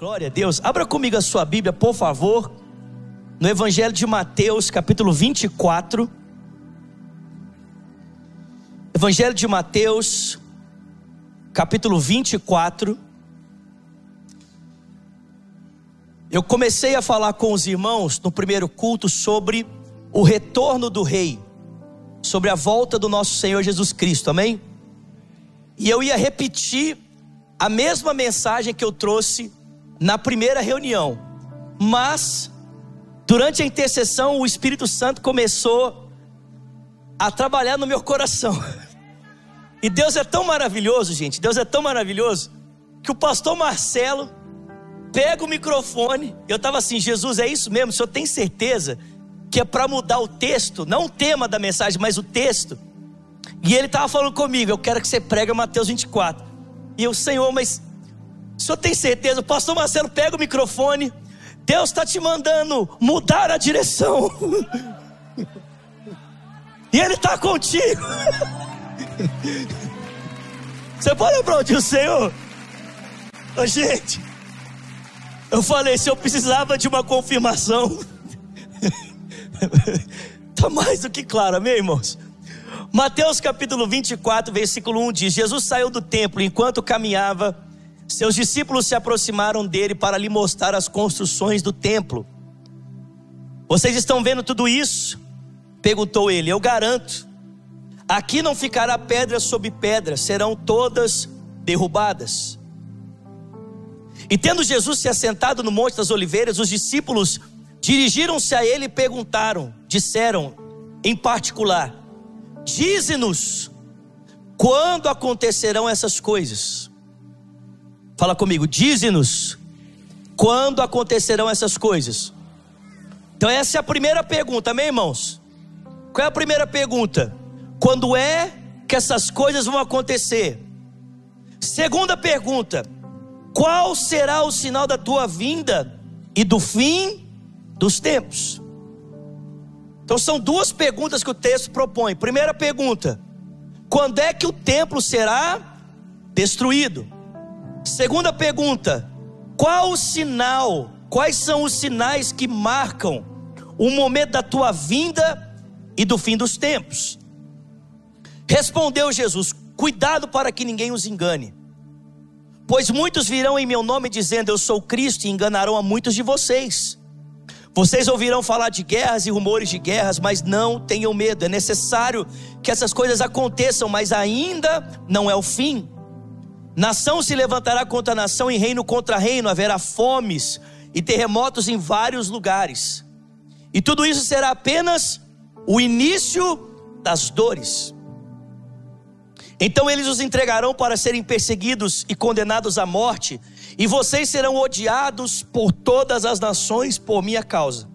Glória a Deus. Abra comigo a sua Bíblia, por favor, no Evangelho de Mateus, capítulo 24. Evangelho de Mateus, capítulo 24. Eu comecei a falar com os irmãos no primeiro culto sobre o retorno do Rei, sobre a volta do nosso Senhor Jesus Cristo, amém? E eu ia repetir a mesma mensagem que eu trouxe na primeira reunião, mas durante a intercessão o Espírito Santo começou a trabalhar no meu coração. E Deus é tão maravilhoso, gente, Deus é tão maravilhoso, que o pastor Marcelo pega o microfone, eu estava assim, Jesus, é isso mesmo? O senhor tem certeza que é para mudar o texto, não o tema da mensagem, mas o texto? E ele estava falando comigo, eu quero que você pregue Mateus 24. E eu, Senhor, mas o senhor tem certeza? Pastor Marcelo pega o microfone. Deus está te mandando mudar a direção. e Ele está contigo. Você pode aplaudir o Senhor? Ô, gente, eu falei, se eu precisava de uma confirmação, está mais do que claro, amém, irmãos? Mateus capítulo 24, versículo 1 diz: Jesus saiu do templo enquanto caminhava seus discípulos se aproximaram dele para lhe mostrar as construções do templo. Vocês estão vendo tudo isso? Perguntou ele. Eu garanto. Aqui não ficará pedra sobre pedra, serão todas derrubadas. E tendo Jesus se assentado no Monte das Oliveiras, os discípulos dirigiram-se a ele e perguntaram, disseram em particular: Dize-nos quando acontecerão essas coisas Fala comigo, dize-nos quando acontecerão essas coisas. Então, essa é a primeira pergunta, amém, irmãos? Qual é a primeira pergunta? Quando é que essas coisas vão acontecer? Segunda pergunta: qual será o sinal da tua vinda e do fim dos tempos? Então, são duas perguntas que o texto propõe. Primeira pergunta: quando é que o templo será destruído? Segunda pergunta: qual o sinal, quais são os sinais que marcam o momento da tua vinda e do fim dos tempos? Respondeu Jesus: Cuidado para que ninguém os engane. Pois muitos virão em meu nome dizendo eu sou Cristo e enganarão a muitos de vocês. Vocês ouvirão falar de guerras e rumores de guerras, mas não tenham medo. É necessário que essas coisas aconteçam, mas ainda não é o fim. Nação se levantará contra nação e reino contra reino, haverá fomes e terremotos em vários lugares. E tudo isso será apenas o início das dores. Então eles os entregarão para serem perseguidos e condenados à morte, e vocês serão odiados por todas as nações por minha causa.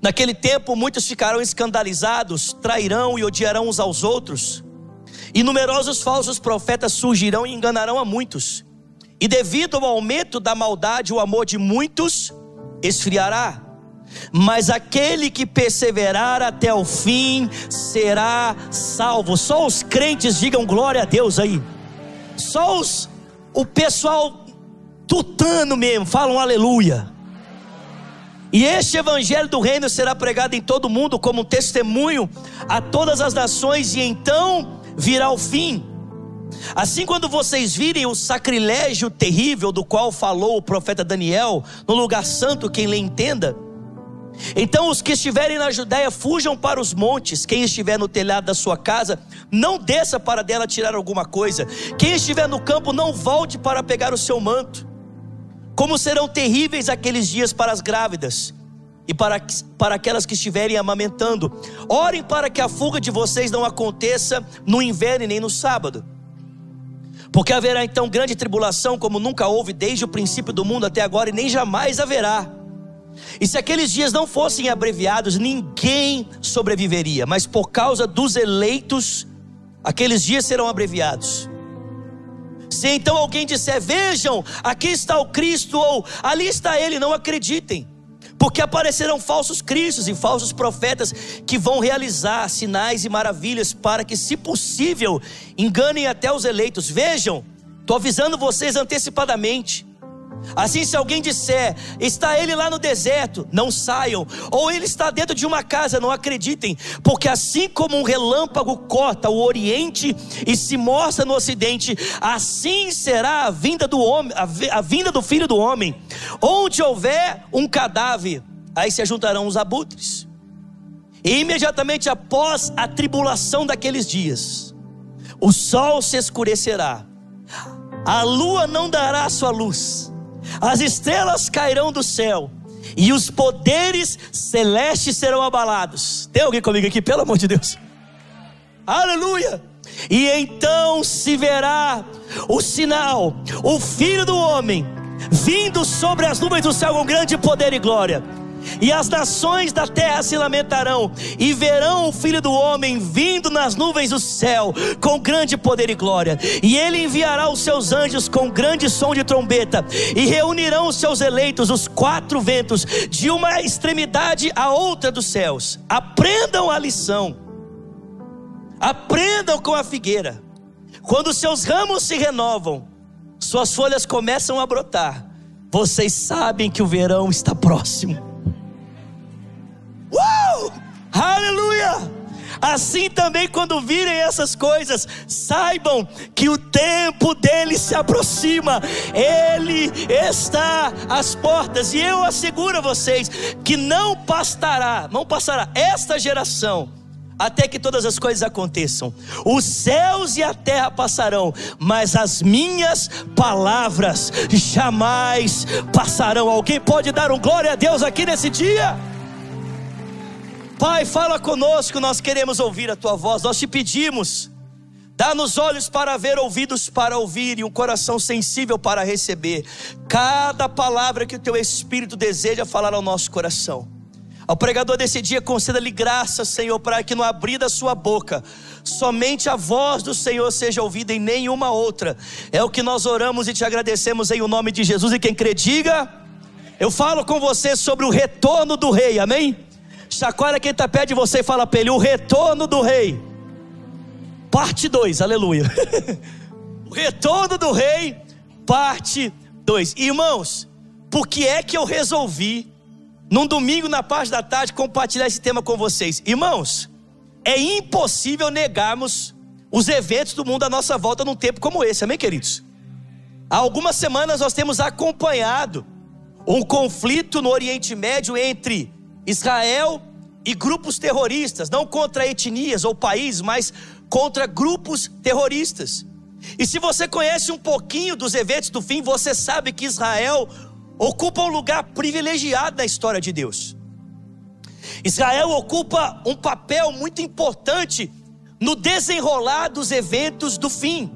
Naquele tempo muitos ficarão escandalizados, trairão e odiarão uns aos outros e numerosos falsos profetas surgirão e enganarão a muitos. E devido ao aumento da maldade, o amor de muitos esfriará. Mas aquele que perseverar até o fim será salvo. Só os crentes digam glória a Deus aí. Só os o pessoal tutano mesmo falam aleluia. E este evangelho do reino será pregado em todo o mundo como um testemunho a todas as nações e então virá o fim. Assim, quando vocês virem o sacrilégio terrível do qual falou o profeta Daniel, no lugar santo, quem lhe entenda, então os que estiverem na Judéia fujam para os montes. Quem estiver no telhado da sua casa, não desça para dela tirar alguma coisa. Quem estiver no campo, não volte para pegar o seu manto. Como serão terríveis aqueles dias para as grávidas e para, para aquelas que estiverem amamentando. Orem para que a fuga de vocês não aconteça no inverno nem no sábado. Porque haverá então grande tribulação, como nunca houve desde o princípio do mundo até agora, e nem jamais haverá. E se aqueles dias não fossem abreviados, ninguém sobreviveria, mas por causa dos eleitos, aqueles dias serão abreviados. Se então alguém disser, vejam, aqui está o Cristo, ou ali está ele, não acreditem porque aparecerão falsos cristos e falsos profetas que vão realizar sinais e maravilhas para que, se possível, enganem até os eleitos. Vejam, estou avisando vocês antecipadamente. Assim, se alguém disser, está ele lá no deserto, não saiam, ou ele está dentro de uma casa, não acreditem, porque assim como um relâmpago corta o oriente e se mostra no ocidente, assim será a vinda do homem, a vinda do filho do homem. Onde houver um cadáver, aí se juntarão os abutres. E imediatamente após a tribulação daqueles dias, o sol se escurecerá, a lua não dará sua luz as estrelas cairão do céu e os poderes celestes serão abalados. Tem alguém comigo aqui, pelo amor de Deus? Aleluia! E então se verá o sinal, o filho do homem, vindo sobre as nuvens do céu com grande poder e glória e as nações da terra se lamentarão, e verão o filho do homem vindo nas nuvens do céu, com grande poder e glória. E ele enviará os seus anjos com grande som de trombeta, e reunirão os seus eleitos, os quatro ventos, de uma extremidade à outra dos céus. Aprendam a lição, aprendam com a figueira. Quando seus ramos se renovam, suas folhas começam a brotar. Vocês sabem que o verão está próximo. Aleluia! Assim também, quando virem essas coisas, saibam que o tempo dele se aproxima, ele está às portas, e eu asseguro a vocês que não passará, não passará esta geração até que todas as coisas aconteçam. Os céus e a terra passarão, mas as minhas palavras jamais passarão. Alguém pode dar um glória a Deus aqui nesse dia? Pai, fala conosco, nós queremos ouvir a tua voz, nós te pedimos. Dá-nos olhos para ver, ouvidos para ouvir e um coração sensível para receber cada palavra que o teu Espírito deseja falar ao nosso coração. Ao pregador desse dia, conceda-lhe graça, Senhor, para que no abrir da sua boca, somente a voz do Senhor seja ouvida e nenhuma outra. É o que nós oramos e te agradecemos em o nome de Jesus. E quem crê, diga: Eu falo com você sobre o retorno do Rei, amém? Chacoalha quem está perto de você e fala para ele: o retorno do rei. Parte 2, aleluia. o retorno do rei, parte 2. Irmãos, por que é que eu resolvi, num domingo na parte da tarde, compartilhar esse tema com vocês? Irmãos, é impossível negarmos os eventos do mundo à nossa volta num tempo como esse, amém, queridos? Há algumas semanas nós temos acompanhado um conflito no Oriente Médio entre Israel e grupos terroristas, não contra etnias ou países, mas contra grupos terroristas. E se você conhece um pouquinho dos eventos do fim, você sabe que Israel ocupa um lugar privilegiado na história de Deus. Israel ocupa um papel muito importante no desenrolar dos eventos do fim.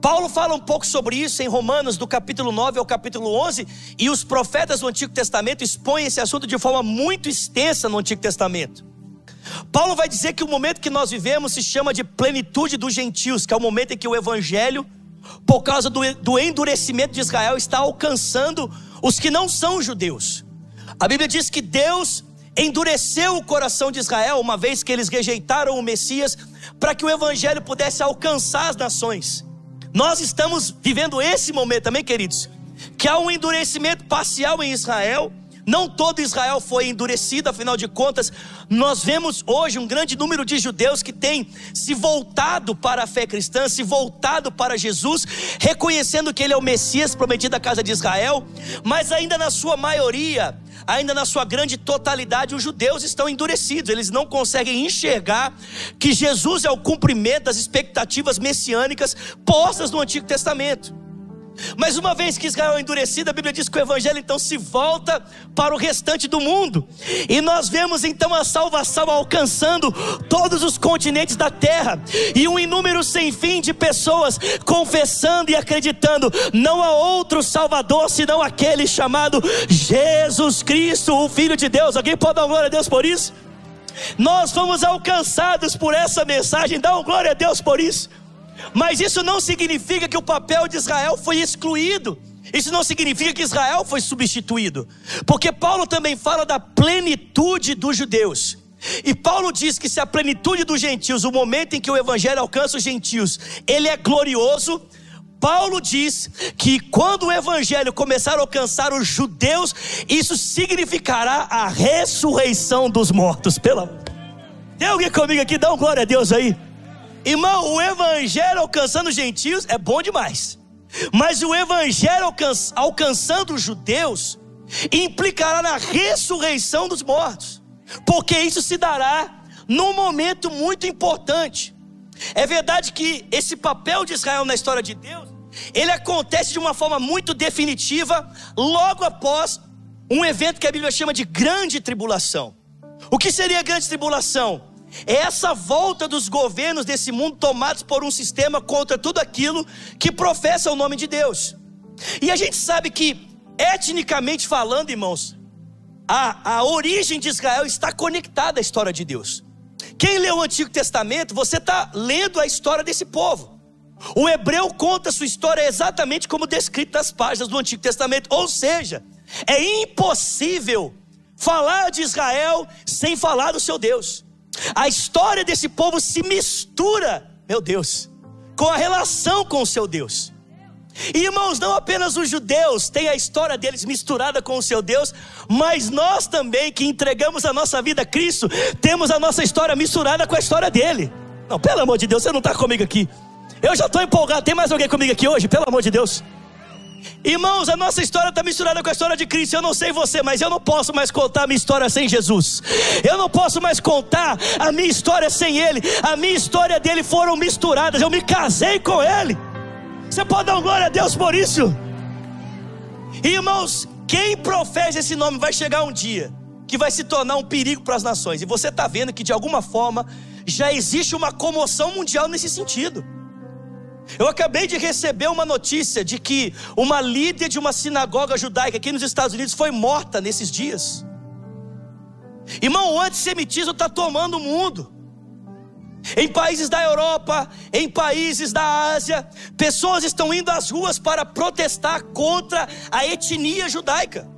Paulo fala um pouco sobre isso em Romanos, do capítulo 9 ao capítulo 11, e os profetas do Antigo Testamento expõem esse assunto de forma muito extensa no Antigo Testamento. Paulo vai dizer que o momento que nós vivemos se chama de plenitude dos gentios, que é o momento em que o evangelho, por causa do, do endurecimento de Israel, está alcançando os que não são judeus. A Bíblia diz que Deus endureceu o coração de Israel, uma vez que eles rejeitaram o Messias, para que o evangelho pudesse alcançar as nações. Nós estamos vivendo esse momento também, queridos, que há um endurecimento parcial em Israel. Não todo Israel foi endurecido, afinal de contas, nós vemos hoje um grande número de judeus que têm se voltado para a fé cristã, se voltado para Jesus, reconhecendo que Ele é o Messias prometido à casa de Israel, mas ainda na sua maioria, ainda na sua grande totalidade, os judeus estão endurecidos, eles não conseguem enxergar que Jesus é o cumprimento das expectativas messiânicas postas no Antigo Testamento. Mas uma vez que Israel é endurecido, a Bíblia diz que o Evangelho então se volta para o restante do mundo, e nós vemos então a salvação alcançando todos os continentes da terra, e um inúmero sem fim de pessoas confessando e acreditando: não há outro Salvador senão aquele chamado Jesus Cristo, o Filho de Deus. Alguém pode dar glória a Deus por isso? Nós fomos alcançados por essa mensagem, dá glória a Deus por isso. Mas isso não significa que o papel de Israel foi excluído. Isso não significa que Israel foi substituído. Porque Paulo também fala da plenitude dos judeus. E Paulo diz que se a plenitude dos gentios, o momento em que o evangelho alcança os gentios, ele é glorioso, Paulo diz que quando o evangelho começar a alcançar os judeus, isso significará a ressurreição dos mortos. Pela Tem alguém comigo aqui? Dá um glória a Deus aí. Irmão, o evangelho alcançando os gentios é bom demais. Mas o evangelho alcançando os judeus implicará na ressurreição dos mortos. Porque isso se dará num momento muito importante. É verdade que esse papel de Israel na história de Deus, ele acontece de uma forma muito definitiva logo após um evento que a Bíblia chama de grande tribulação. O que seria a grande tribulação? É essa volta dos governos desse mundo tomados por um sistema contra tudo aquilo que professa o nome de Deus. E a gente sabe que, etnicamente falando, irmãos, a, a origem de Israel está conectada à história de Deus. Quem lê o Antigo Testamento, você está lendo a história desse povo. O hebreu conta sua história exatamente como descrito nas páginas do Antigo Testamento. Ou seja, é impossível falar de Israel sem falar do seu Deus. A história desse povo se mistura, meu Deus, com a relação com o seu Deus. E irmãos, não apenas os judeus têm a história deles misturada com o seu Deus, mas nós também que entregamos a nossa vida a Cristo, temos a nossa história misturada com a história dele. Não, pelo amor de Deus, você não está comigo aqui. Eu já estou empolgado. Tem mais alguém comigo aqui hoje? Pelo amor de Deus. Irmãos, a nossa história está misturada com a história de Cristo. Eu não sei você, mas eu não posso mais contar a minha história sem Jesus. Eu não posso mais contar a minha história sem Ele. A minha história dele foram misturadas. Eu me casei com Ele. Você pode dar glória a Deus por isso? Irmãos, quem professa esse nome vai chegar um dia que vai se tornar um perigo para as nações. E você está vendo que de alguma forma já existe uma comoção mundial nesse sentido. Eu acabei de receber uma notícia de que uma líder de uma sinagoga judaica aqui nos Estados Unidos foi morta nesses dias. Irmão, o antissemitismo está tomando o mundo. Em países da Europa, em países da Ásia, pessoas estão indo às ruas para protestar contra a etnia judaica.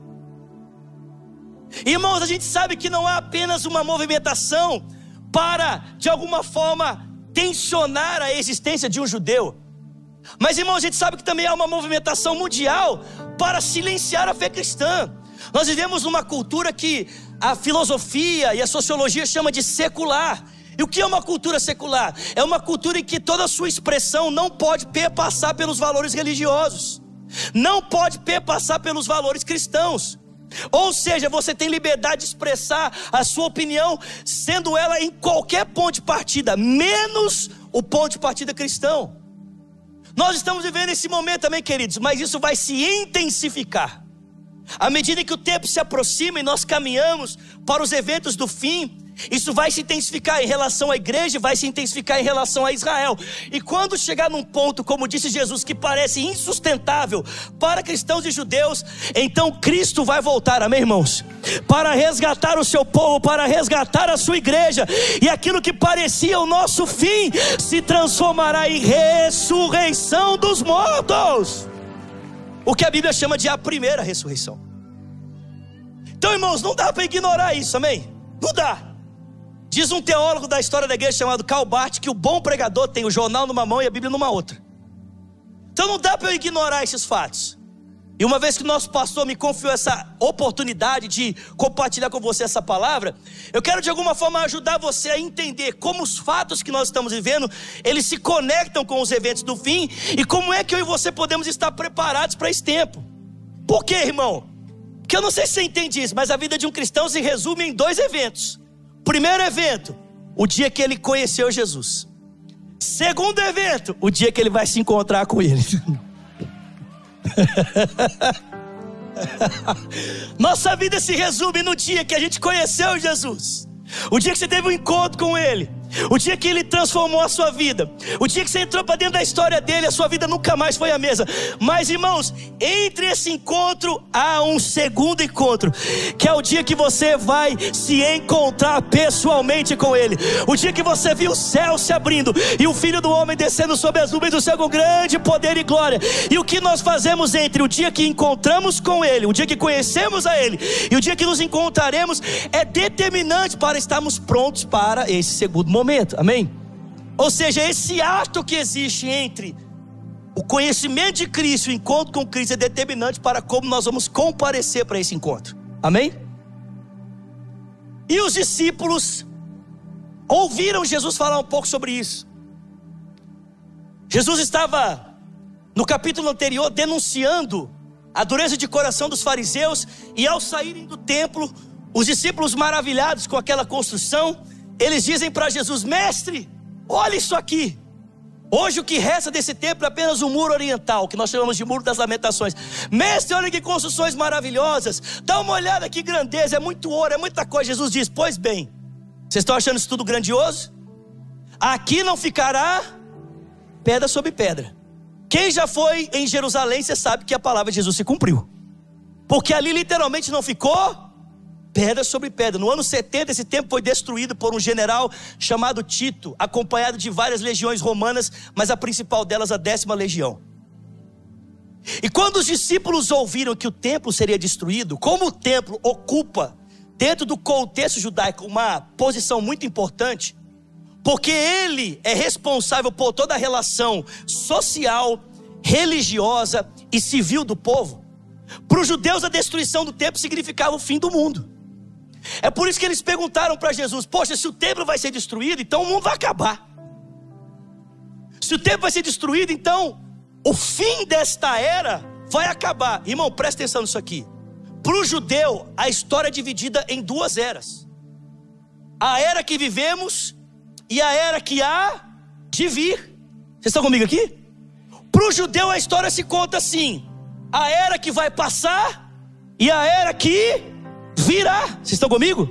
Irmãos, a gente sabe que não há apenas uma movimentação para, de alguma forma, tensionar a existência de um judeu. Mas, irmãos, a gente sabe que também há uma movimentação mundial para silenciar a fé cristã. Nós vivemos numa cultura que a filosofia e a sociologia chama de secular. E o que é uma cultura secular? É uma cultura em que toda a sua expressão não pode perpassar pelos valores religiosos, não pode perpassar pelos valores cristãos. Ou seja, você tem liberdade de expressar a sua opinião, sendo ela em qualquer ponto de partida, menos o ponto de partida cristão. Nós estamos vivendo esse momento também, queridos, mas isso vai se intensificar. À medida que o tempo se aproxima e nós caminhamos para os eventos do fim, isso vai se intensificar em relação à igreja, vai se intensificar em relação a Israel. E quando chegar num ponto, como disse Jesus, que parece insustentável para cristãos e judeus, então Cristo vai voltar, amém, irmãos? Para resgatar o seu povo, para resgatar a sua igreja, e aquilo que parecia o nosso fim se transformará em ressurreição dos mortos. O que a Bíblia chama de a primeira ressurreição. Então, irmãos, não dá para ignorar isso, amém? Não dá. Diz um teólogo da história da igreja chamado Karl Barth que o bom pregador tem o jornal numa mão e a Bíblia numa outra. Então não dá para eu ignorar esses fatos. E uma vez que o nosso pastor me confiou essa oportunidade de compartilhar com você essa palavra, eu quero de alguma forma ajudar você a entender como os fatos que nós estamos vivendo, eles se conectam com os eventos do fim e como é que eu e você podemos estar preparados para esse tempo. Por quê, irmão? Porque eu não sei se você entende isso, mas a vida de um cristão se resume em dois eventos. Primeiro evento, o dia que ele conheceu Jesus. Segundo evento, o dia que ele vai se encontrar com ele. Nossa vida se resume no dia que a gente conheceu Jesus. O dia que você teve um encontro com Ele. O dia que ele transformou a sua vida, o dia que você entrou para dentro da história dele, a sua vida nunca mais foi a mesma. Mas irmãos, entre esse encontro há um segundo encontro, que é o dia que você vai se encontrar pessoalmente com ele. O dia que você viu o céu se abrindo e o filho do homem descendo sobre as nuvens do céu com grande poder e glória. E o que nós fazemos entre o dia que encontramos com ele, o dia que conhecemos a ele e o dia que nos encontraremos é determinante para estarmos prontos para esse segundo momento momento, amém? Ou seja, esse ato que existe entre o conhecimento de Cristo, o encontro com Cristo é determinante para como nós vamos comparecer para esse encontro. Amém? E os discípulos ouviram Jesus falar um pouco sobre isso. Jesus estava no capítulo anterior denunciando a dureza de coração dos fariseus, e ao saírem do templo, os discípulos maravilhados com aquela construção, eles dizem para Jesus: Mestre, olha isso aqui. Hoje o que resta desse templo é apenas um muro oriental, que nós chamamos de muro das lamentações. Mestre, olha que construções maravilhosas. Dá uma olhada que grandeza, é muito ouro, é muita coisa. Jesus diz: Pois bem, vocês estão achando isso tudo grandioso? Aqui não ficará pedra sobre pedra. Quem já foi em Jerusalém, você sabe que a palavra de Jesus se cumpriu. Porque ali literalmente não ficou pedra sobre pedra. No ano 70, esse templo foi destruído por um general chamado Tito, acompanhado de várias legiões romanas, mas a principal delas, a décima legião. E quando os discípulos ouviram que o templo seria destruído, como o templo ocupa, dentro do contexto judaico, uma posição muito importante, porque ele é responsável por toda a relação social, religiosa e civil do povo. Para os judeus, a destruição do templo significava o fim do mundo. É por isso que eles perguntaram para Jesus: Poxa, se o templo vai ser destruído, então o mundo vai acabar. Se o templo vai ser destruído, então o fim desta era vai acabar. Irmão, presta atenção nisso aqui. Para o judeu, a história é dividida em duas eras: a era que vivemos e a era que há de vir. Vocês estão comigo aqui? Para o judeu, a história se conta assim: a era que vai passar e a era que virá. Vocês estão comigo?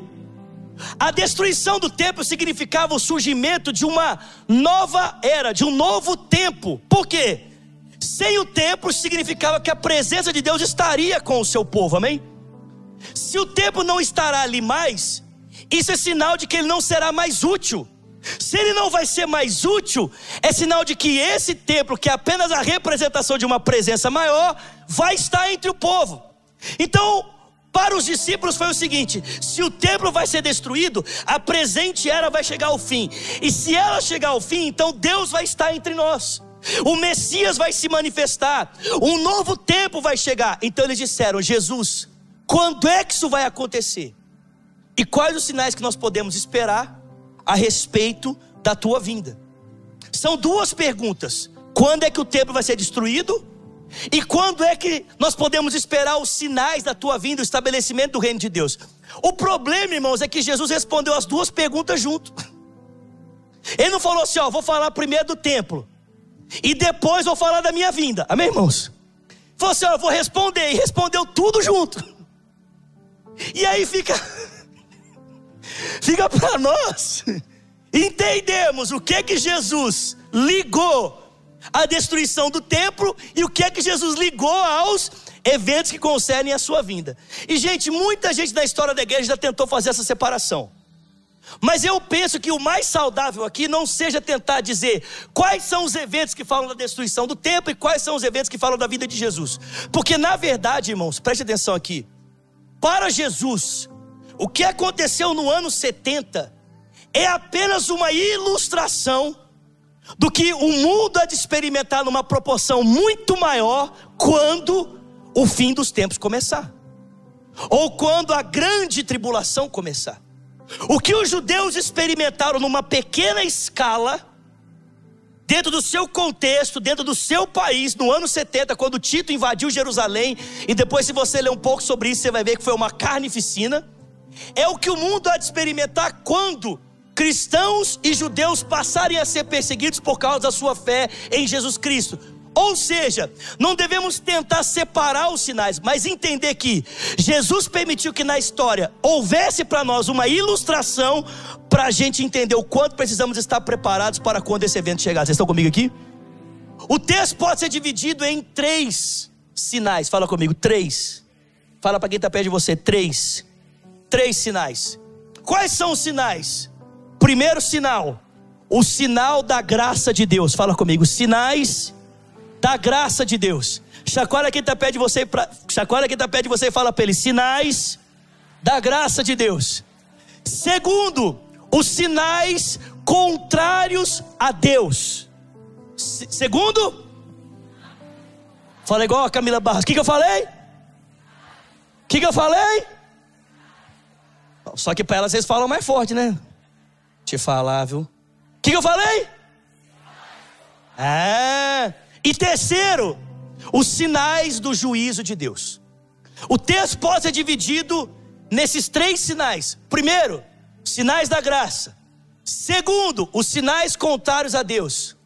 A destruição do templo significava o surgimento de uma nova era, de um novo tempo. Por quê? Sem o templo significava que a presença de Deus estaria com o seu povo, amém? Se o templo não estará ali mais, isso é sinal de que ele não será mais útil. Se ele não vai ser mais útil, é sinal de que esse templo, que é apenas a representação de uma presença maior, vai estar entre o povo. Então, para os discípulos foi o seguinte: se o templo vai ser destruído, a presente era vai chegar ao fim. E se ela chegar ao fim, então Deus vai estar entre nós. O Messias vai se manifestar, um novo tempo vai chegar. Então eles disseram: Jesus, quando é que isso vai acontecer? E quais os sinais que nós podemos esperar a respeito da tua vinda? São duas perguntas: quando é que o templo vai ser destruído? E quando é que nós podemos esperar os sinais da tua vinda, o estabelecimento do reino de Deus? O problema, irmãos, é que Jesus respondeu as duas perguntas junto. Ele não falou assim, ó, vou falar primeiro do templo e depois vou falar da minha vinda. Amém, irmãos? Falou assim, ó, vou responder e respondeu tudo junto. E aí fica fica para nós entendemos o que que Jesus ligou a destruição do templo e o que é que Jesus ligou aos eventos que concernem a sua vinda. E, gente, muita gente na história da igreja já tentou fazer essa separação. Mas eu penso que o mais saudável aqui não seja tentar dizer quais são os eventos que falam da destruição do templo e quais são os eventos que falam da vida de Jesus. Porque, na verdade, irmãos, preste atenção aqui. Para Jesus, o que aconteceu no ano 70 é apenas uma ilustração do que o mundo há de experimentar numa proporção muito maior quando o fim dos tempos começar, ou quando a grande tribulação começar. O que os judeus experimentaram numa pequena escala, dentro do seu contexto, dentro do seu país, no ano 70, quando Tito invadiu Jerusalém, e depois, se você ler um pouco sobre isso, você vai ver que foi uma carnificina. É o que o mundo há de experimentar quando cristãos e judeus passarem a ser perseguidos por causa da sua fé em Jesus Cristo. Ou seja, não devemos tentar separar os sinais, mas entender que Jesus permitiu que na história houvesse para nós uma ilustração para a gente entender o quanto precisamos estar preparados para quando esse evento chegar. Vocês estão comigo aqui? O texto pode ser dividido em três sinais. Fala comigo, três. Fala para quem está perto de você, três. Três sinais. Quais são os sinais? Primeiro sinal, o sinal da graça de Deus. Fala comigo, sinais da graça de Deus. Chacoalha quem está perto de você, pra, chacoalha quem está perto de você e fala para ele, sinais da graça de Deus. Segundo, os sinais contrários a Deus. segundo, Fala igual a Camila Barros. O que, que eu falei? O que, que eu falei? Só que para ela vocês falam mais forte, né? Te falar, viu? O que, que eu falei? É. E terceiro, os sinais do juízo de Deus. O texto pode ser dividido nesses três sinais. Primeiro, sinais da graça. Segundo, os sinais contrários a Deus.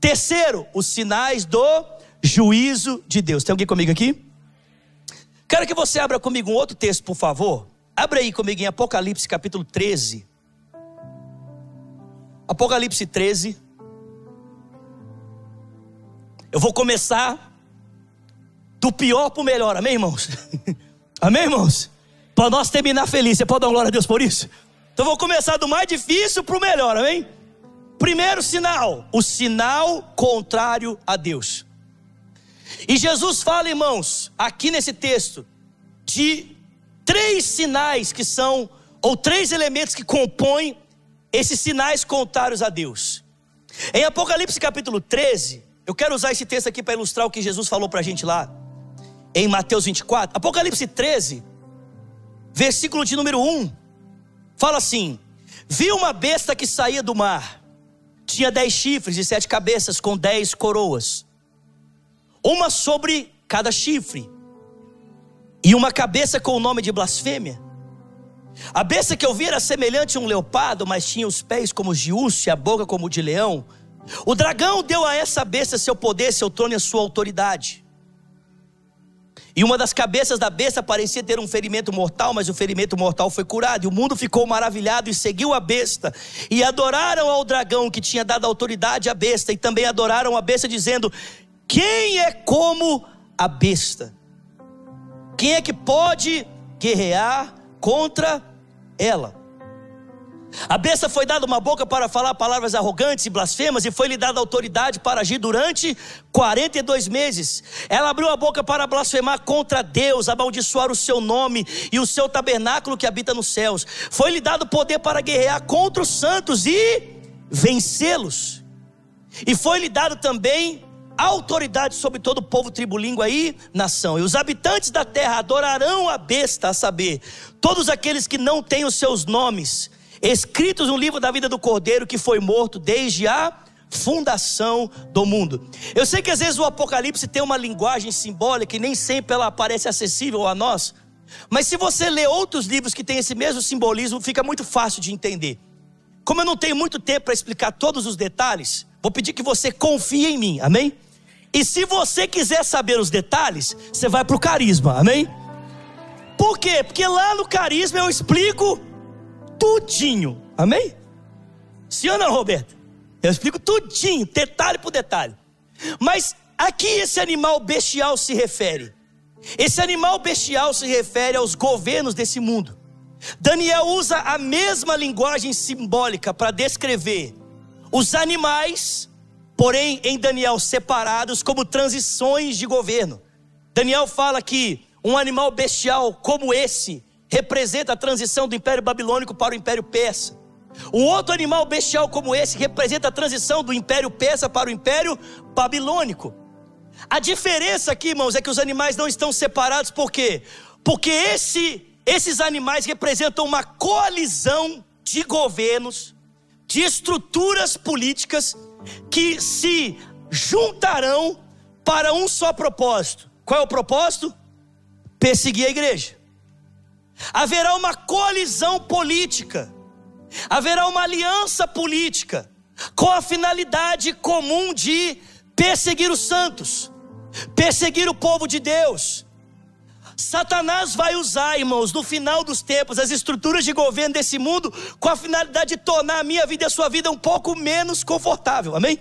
Terceiro, os sinais do juízo de Deus. Tem alguém comigo aqui? Quero que você abra comigo um outro texto, por favor. Abra aí comigo em Apocalipse capítulo 13. Apocalipse 13. Eu vou começar do pior para o melhor, amém, irmãos? amém, irmãos? Para nós terminar feliz, você pode dar glória a Deus por isso? Então vou começar do mais difícil para o melhor, amém? Primeiro sinal, o sinal contrário a Deus. E Jesus fala, irmãos, aqui nesse texto, de três sinais que são, ou três elementos que compõem esses sinais contrários a Deus. Em Apocalipse capítulo 13, eu quero usar esse texto aqui para ilustrar o que Jesus falou para a gente lá, em Mateus 24. Apocalipse 13, versículo de número 1, fala assim: Vi uma besta que saía do mar, tinha dez chifres e sete cabeças, com dez coroas, uma sobre cada chifre, e uma cabeça com o nome de blasfêmia. A besta que eu vi era semelhante a um leopardo, mas tinha os pés como de urso e a boca como de leão. O dragão deu a essa besta seu poder, seu trono e a sua autoridade. E uma das cabeças da besta parecia ter um ferimento mortal, mas o ferimento mortal foi curado. E o mundo ficou maravilhado e seguiu a besta. E adoraram ao dragão que tinha dado autoridade à besta. E também adoraram a besta, dizendo: Quem é como a besta? Quem é que pode guerrear contra ela? A besta foi dada uma boca para falar palavras arrogantes e blasfemas, e foi-lhe dada autoridade para agir durante 42 meses. Ela abriu a boca para blasfemar contra Deus, amaldiçoar o seu nome e o seu tabernáculo que habita nos céus. Foi-lhe dado poder para guerrear contra os santos e vencê-los. E foi-lhe dado também autoridade sobre todo o povo, tribo, língua e nação. E os habitantes da terra adorarão a besta, a saber, todos aqueles que não têm os seus nomes escritos no livro da vida do Cordeiro que foi morto desde a fundação do mundo. Eu sei que às vezes o Apocalipse tem uma linguagem simbólica e nem sempre ela parece acessível a nós, mas se você lê outros livros que têm esse mesmo simbolismo, fica muito fácil de entender. Como eu não tenho muito tempo para explicar todos os detalhes, vou pedir que você confie em mim, amém? E se você quiser saber os detalhes, você vai para o carisma, amém? Por quê? Porque lá no carisma eu explico tudinho. Amém? Sim ou não, Roberto? Eu explico tudinho, detalhe por detalhe. Mas a que esse animal bestial se refere? Esse animal bestial se refere aos governos desse mundo. Daniel usa a mesma linguagem simbólica para descrever os animais, porém em Daniel separados como transições de governo. Daniel fala que um animal bestial como esse representa a transição do Império Babilônico para o Império Persa. Um outro animal bestial como esse representa a transição do Império Persa para o Império Babilônico. A diferença aqui, irmãos, é que os animais não estão separados, por quê? Porque esse, esses animais representam uma coalizão de governos, de estruturas políticas que se juntarão para um só propósito. Qual é o propósito? Perseguir a igreja haverá uma colisão política, haverá uma aliança política, com a finalidade comum de perseguir os santos, perseguir o povo de Deus. Satanás vai usar, irmãos, no final dos tempos, as estruturas de governo desse mundo, com a finalidade de tornar a minha vida e a sua vida um pouco menos confortável, amém?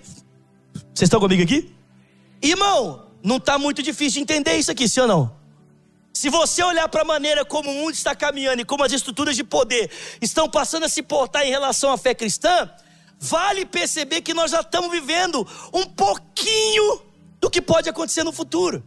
Vocês estão comigo aqui? Irmão, não está muito difícil de entender isso aqui, sim ou não? Se você olhar para a maneira como o mundo está caminhando e como as estruturas de poder estão passando a se portar em relação à fé cristã, vale perceber que nós já estamos vivendo um pouquinho do que pode acontecer no futuro.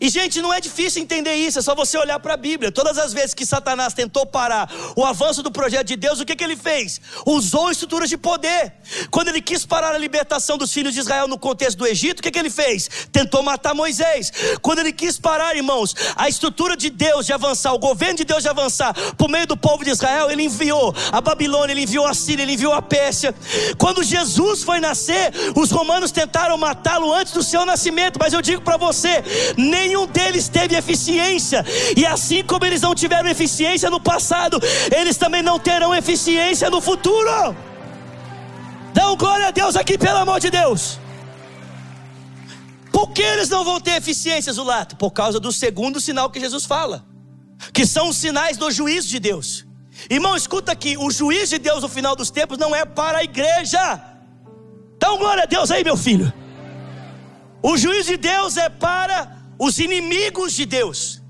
E, gente, não é difícil entender isso, é só você olhar para a Bíblia. Todas as vezes que Satanás tentou parar o avanço do projeto de Deus, o que, que ele fez? Usou estruturas de poder. Quando ele quis parar a libertação dos filhos de Israel no contexto do Egito, o que, que ele fez? Tentou matar Moisés. Quando ele quis parar, irmãos, a estrutura de Deus de avançar, o governo de Deus de avançar por meio do povo de Israel, ele enviou a Babilônia, ele enviou a Síria, ele enviou a Pérsia. Quando Jesus foi nascer, os romanos tentaram matá-lo antes do seu nascimento, mas eu digo para você, nenhum deles teve eficiência, e assim como eles não tiveram eficiência no passado, eles também não terão eficiência no futuro. Dão glória a Deus aqui, pelo amor de Deus. Por que eles não vão ter eficiência, Zulato? Por causa do segundo sinal que Jesus fala, que são os sinais do juízo de Deus. Irmão, escuta aqui: o juízo de Deus no final dos tempos não é para a igreja. Dá glória a Deus aí, meu filho. O juízo de Deus é para os inimigos de Deus.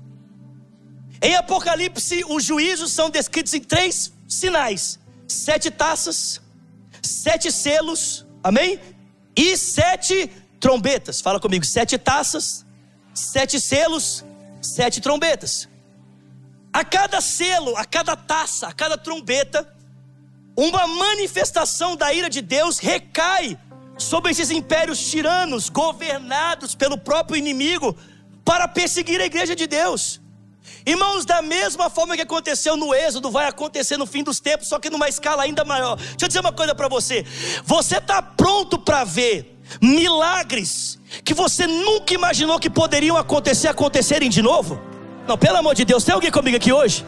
Em Apocalipse, os juízos são descritos em três sinais: sete taças, sete selos, amém? E sete trombetas. Fala comigo: sete taças, sete selos, sete trombetas. A cada selo, a cada taça, a cada trombeta, uma manifestação da ira de Deus recai sobre esses impérios tiranos, governados pelo próprio inimigo, para perseguir a igreja de Deus. Irmãos, da mesma forma que aconteceu no Êxodo, vai acontecer no fim dos tempos, só que numa escala ainda maior. Deixa eu dizer uma coisa para você: você está pronto para ver milagres que você nunca imaginou que poderiam acontecer, acontecerem de novo? Não, pelo amor de Deus, tem alguém comigo aqui hoje?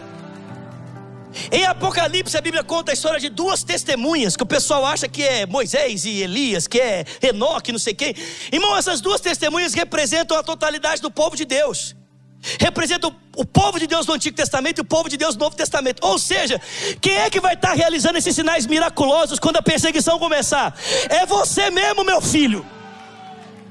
Em Apocalipse, a Bíblia conta a história de duas testemunhas que o pessoal acha que é Moisés e Elias, que é Enoque, não sei quem. Irmão, essas duas testemunhas representam a totalidade do povo de Deus. Representam o povo de Deus do Antigo Testamento e o povo de Deus do Novo Testamento. Ou seja, quem é que vai estar realizando esses sinais miraculosos quando a perseguição começar? É você mesmo, meu filho.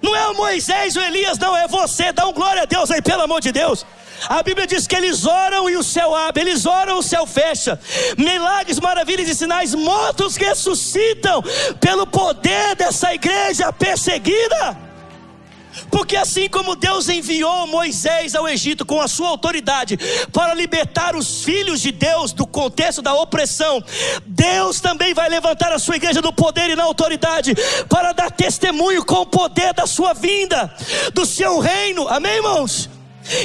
Não é o Moisés ou Elias, não, é você. Dá um glória a Deus aí, pelo amor de Deus. A Bíblia diz que eles oram e o céu abre, eles oram, o céu fecha. Milagres, maravilhas e sinais, mortos ressuscitam pelo poder dessa igreja perseguida. Porque assim como Deus enviou Moisés ao Egito com a sua autoridade para libertar os filhos de Deus do contexto da opressão, Deus também vai levantar a sua igreja no poder e na autoridade para dar testemunho com o poder da sua vinda, do seu reino. Amém, irmãos?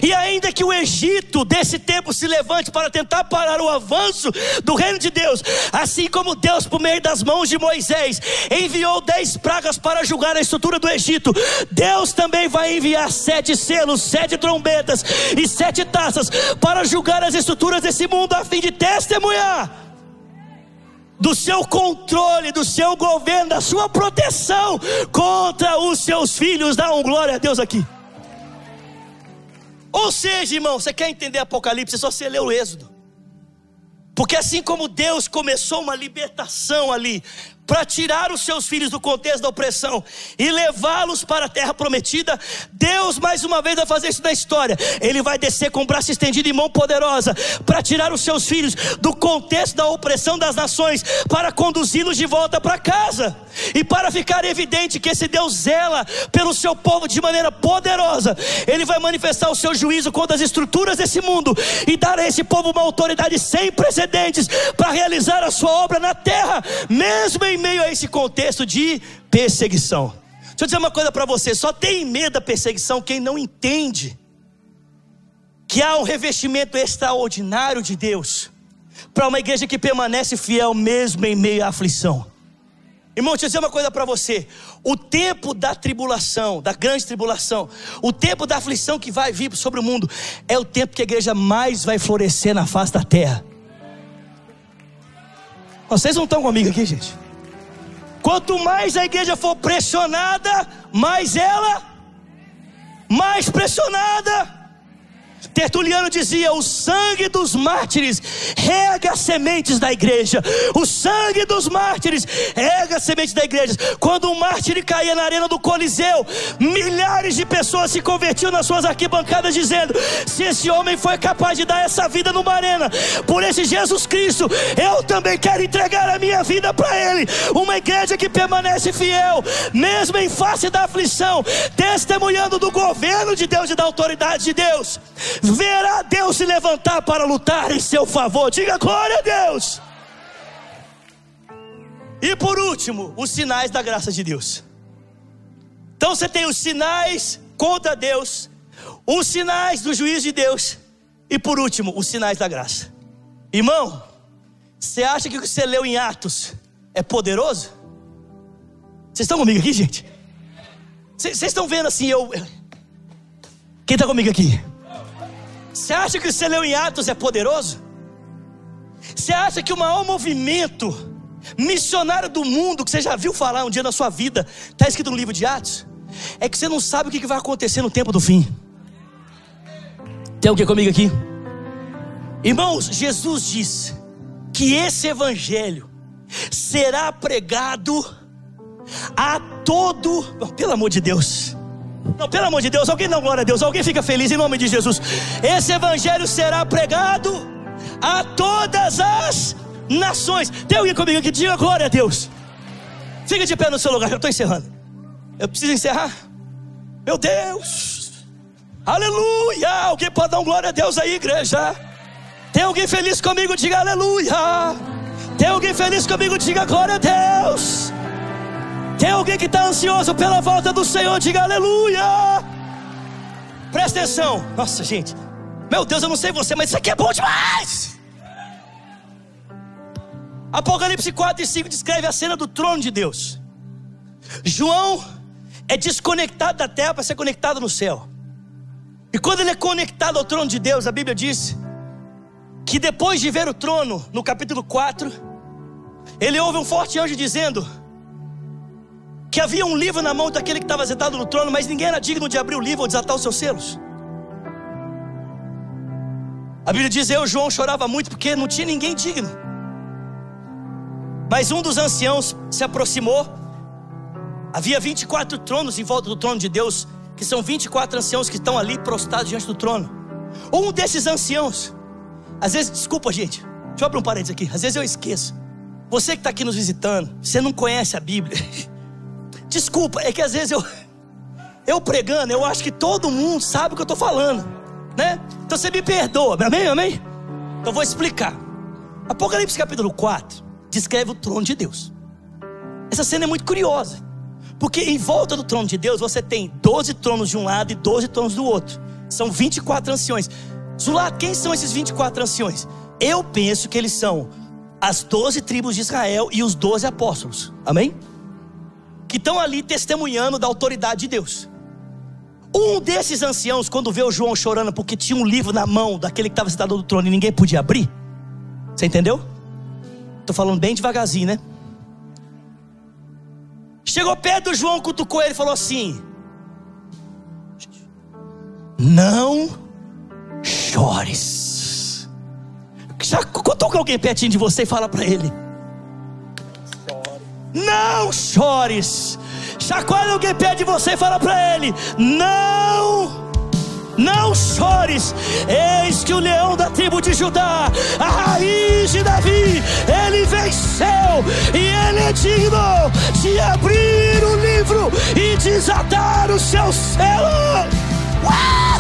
E ainda que o Egito desse tempo se levante para tentar parar o avanço do reino de Deus, assim como Deus, por meio das mãos de Moisés, enviou dez pragas para julgar a estrutura do Egito, Deus também vai enviar sete selos, sete trombetas e sete taças para julgar as estruturas desse mundo, a fim de testemunhar do seu controle, do seu governo, da sua proteção contra os seus filhos. Dá um glória a Deus aqui. Ou seja, irmão, você quer entender Apocalipse, é só você ler o Êxodo. Porque assim como Deus começou uma libertação ali, para tirar os seus filhos do contexto da opressão e levá-los para a terra prometida, Deus mais uma vez vai fazer isso na história. Ele vai descer com o braço estendido e mão poderosa para tirar os seus filhos do contexto da opressão das nações, para conduzi-los de volta para casa. E para ficar evidente que esse Deus zela pelo seu povo de maneira poderosa, ele vai manifestar o seu juízo contra as estruturas desse mundo e dar a esse povo uma autoridade sem precedentes para realizar a sua obra na terra, mesmo em meio a esse contexto de perseguição. Deixa eu dizer uma coisa para você: só tem medo da perseguição quem não entende que há um revestimento extraordinário de Deus para uma igreja que permanece fiel mesmo em meio à aflição. Irmão, deixa eu dizer uma coisa para você: o tempo da tribulação, da grande tribulação, o tempo da aflição que vai vir sobre o mundo, é o tempo que a igreja mais vai florescer na face da terra. Vocês não estão comigo aqui, gente? Quanto mais a igreja for pressionada, mais ela, mais pressionada. Tertuliano dizia: o sangue dos mártires rega as sementes da igreja. O sangue dos mártires rega as sementes da igreja. Quando um mártir caía na arena do Coliseu, milhares de pessoas se convertiam nas suas arquibancadas, dizendo: se esse homem foi capaz de dar essa vida numa arena, por esse Jesus Cristo, eu também quero entregar a minha vida para Ele. Uma igreja que permanece fiel, mesmo em face da aflição, testemunhando do governo de Deus e da autoridade de Deus verá Deus se levantar para lutar em seu favor. Diga glória a Deus. E por último, os sinais da graça de Deus. Então você tem os sinais contra Deus, os sinais do juízo de Deus, e por último, os sinais da graça. Irmão, você acha que o que você leu em Atos é poderoso? Vocês estão comigo aqui, gente? Vocês estão vendo assim, eu. Quem está comigo aqui? Você acha que o que leu em Atos é poderoso? Você acha que o maior movimento missionário do mundo que você já viu falar um dia na sua vida está escrito no livro de Atos? É que você não sabe o que vai acontecer no tempo do fim. Tem alguém comigo aqui? Irmãos, Jesus disse que esse evangelho será pregado a todo, pelo amor de Deus, não, pelo amor de Deus, alguém dá glória a Deus, alguém fica feliz em nome de Jesus. Esse evangelho será pregado a todas as nações. Tem alguém comigo que diga glória a Deus. Fica de pé no seu lugar, eu estou encerrando. Eu preciso encerrar. Meu Deus, aleluia. Alguém pode dar um glória a Deus aí, igreja? Tem alguém feliz comigo? Diga aleluia. Tem alguém feliz comigo? Diga glória a Deus. Tem alguém que está ansioso pela volta do Senhor? Diga aleluia. Presta atenção. Nossa, gente. Meu Deus, eu não sei você, mas isso aqui é bom demais. Apocalipse 4 e 5 descreve a cena do trono de Deus. João é desconectado da terra para ser conectado no céu. E quando ele é conectado ao trono de Deus, a Bíblia diz que depois de ver o trono, no capítulo 4, ele ouve um forte anjo dizendo: que havia um livro na mão daquele que estava sentado no trono, mas ninguém era digno de abrir o livro ou desatar os seus selos. A Bíblia diz: Eu, João, chorava muito porque não tinha ninguém digno. Mas um dos anciãos se aproximou. Havia 24 tronos em volta do trono de Deus, que são 24 anciãos que estão ali prostrados diante do trono. Um desses anciãos, às vezes, desculpa, gente, deixa eu abrir um parênteses aqui, às vezes eu esqueço. Você que está aqui nos visitando, você não conhece a Bíblia. Desculpa, é que às vezes eu, eu pregando, eu acho que todo mundo sabe o que eu estou falando, né? Então você me perdoa, amém, amém? Então vou explicar. Apocalipse capítulo 4 descreve o trono de Deus. Essa cena é muito curiosa, porque em volta do trono de Deus você tem 12 tronos de um lado e 12 tronos do outro. São 24 anciões. Zulá, quem são esses 24 anciões? Eu penso que eles são as 12 tribos de Israel e os 12 apóstolos. Amém? Que estão ali testemunhando da autoridade de Deus. Um desses anciãos, quando vê o João chorando porque tinha um livro na mão daquele que estava sentado no trono e ninguém podia abrir, você entendeu? Estou falando bem devagarzinho, né? Chegou perto do João, cutucou ele e falou assim: Não chores. Já cutuca alguém pertinho de você e fala para ele: não chores. Chacoalha alguém perto de você e fala para ele: Não, não chores. Eis que o leão da tribo de Judá, a raiz de Davi, ele venceu e ele é digno de abrir o livro e desatar o seu selo. Uau!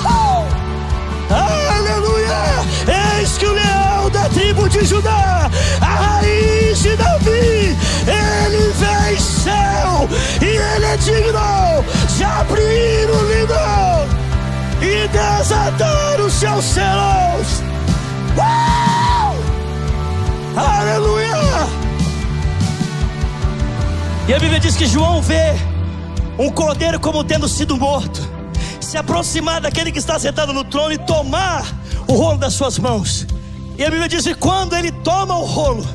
Aleluia! Eis que o leão da tribo de Judá, a raiz de Davi, ele venceu e ele é digno de abrir o livro e desatar os seus selos. Uau! Aleluia! E a Bíblia diz que João vê um cordeiro como tendo sido morto se aproximar daquele que está sentado no trono e tomar o rolo das suas mãos. E a Bíblia diz que quando ele toma o rolo,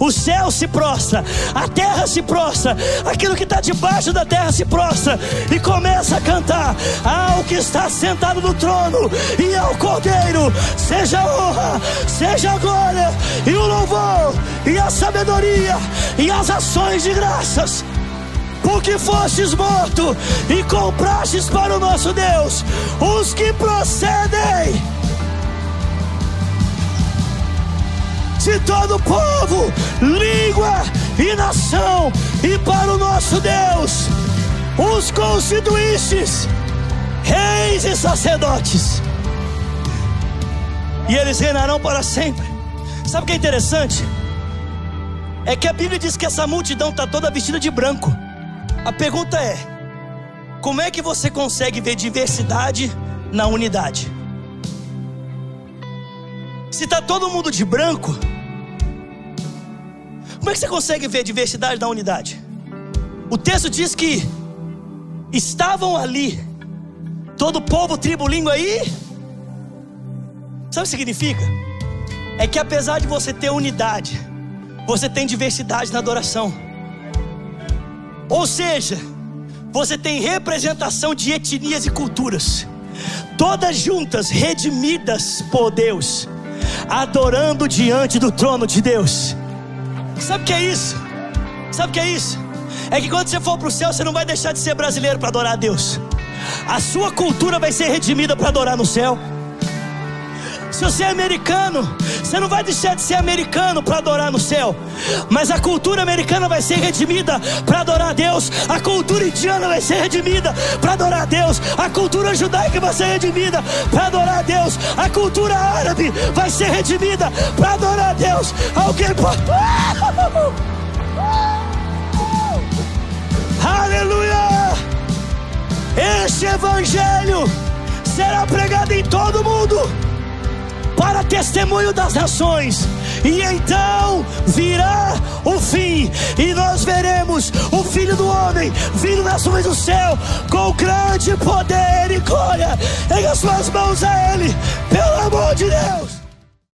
o céu se prostra, a terra se prostra, aquilo que está debaixo da terra se prostra e começa a cantar ao que está sentado no trono e ao Cordeiro, seja a honra, seja a glória e o louvor e a sabedoria e as ações de graças porque fostes morto e comprastes para o nosso Deus os que procedem de todo povo, língua e nação, e para o nosso Deus os constituístes reis e sacerdotes, e eles reinarão para sempre. Sabe o que é interessante? É que a Bíblia diz que essa multidão está toda vestida de branco. A pergunta é: como é que você consegue ver diversidade na unidade? Se está todo mundo de branco, como é que você consegue ver diversidade na unidade? O texto diz que estavam ali, todo povo, tribo, língua aí. Sabe o que significa? É que apesar de você ter unidade, você tem diversidade na adoração. Ou seja, você tem representação de etnias e culturas, todas juntas, redimidas por Deus, adorando diante do trono de Deus. Sabe o que é isso? Sabe o que é isso? É que quando você for para o céu, você não vai deixar de ser brasileiro para adorar a Deus. A sua cultura vai ser redimida para adorar no céu. Se você é americano, você não vai deixar de ser americano para adorar no céu. Mas a cultura americana vai ser redimida para adorar a Deus. A cultura indiana vai ser redimida para adorar a Deus. A cultura judaica vai ser redimida para adorar a Deus. A cultura árabe vai ser redimida para adorar a Deus. Alguém pode. Aleluia! Este evangelho será pregado em todo mundo para testemunho das nações. E então virá o fim, e nós veremos o Filho do Homem vindo nas nuvens do céu com grande poder e glória. Em as suas mãos a Ele, pelo amor de Deus.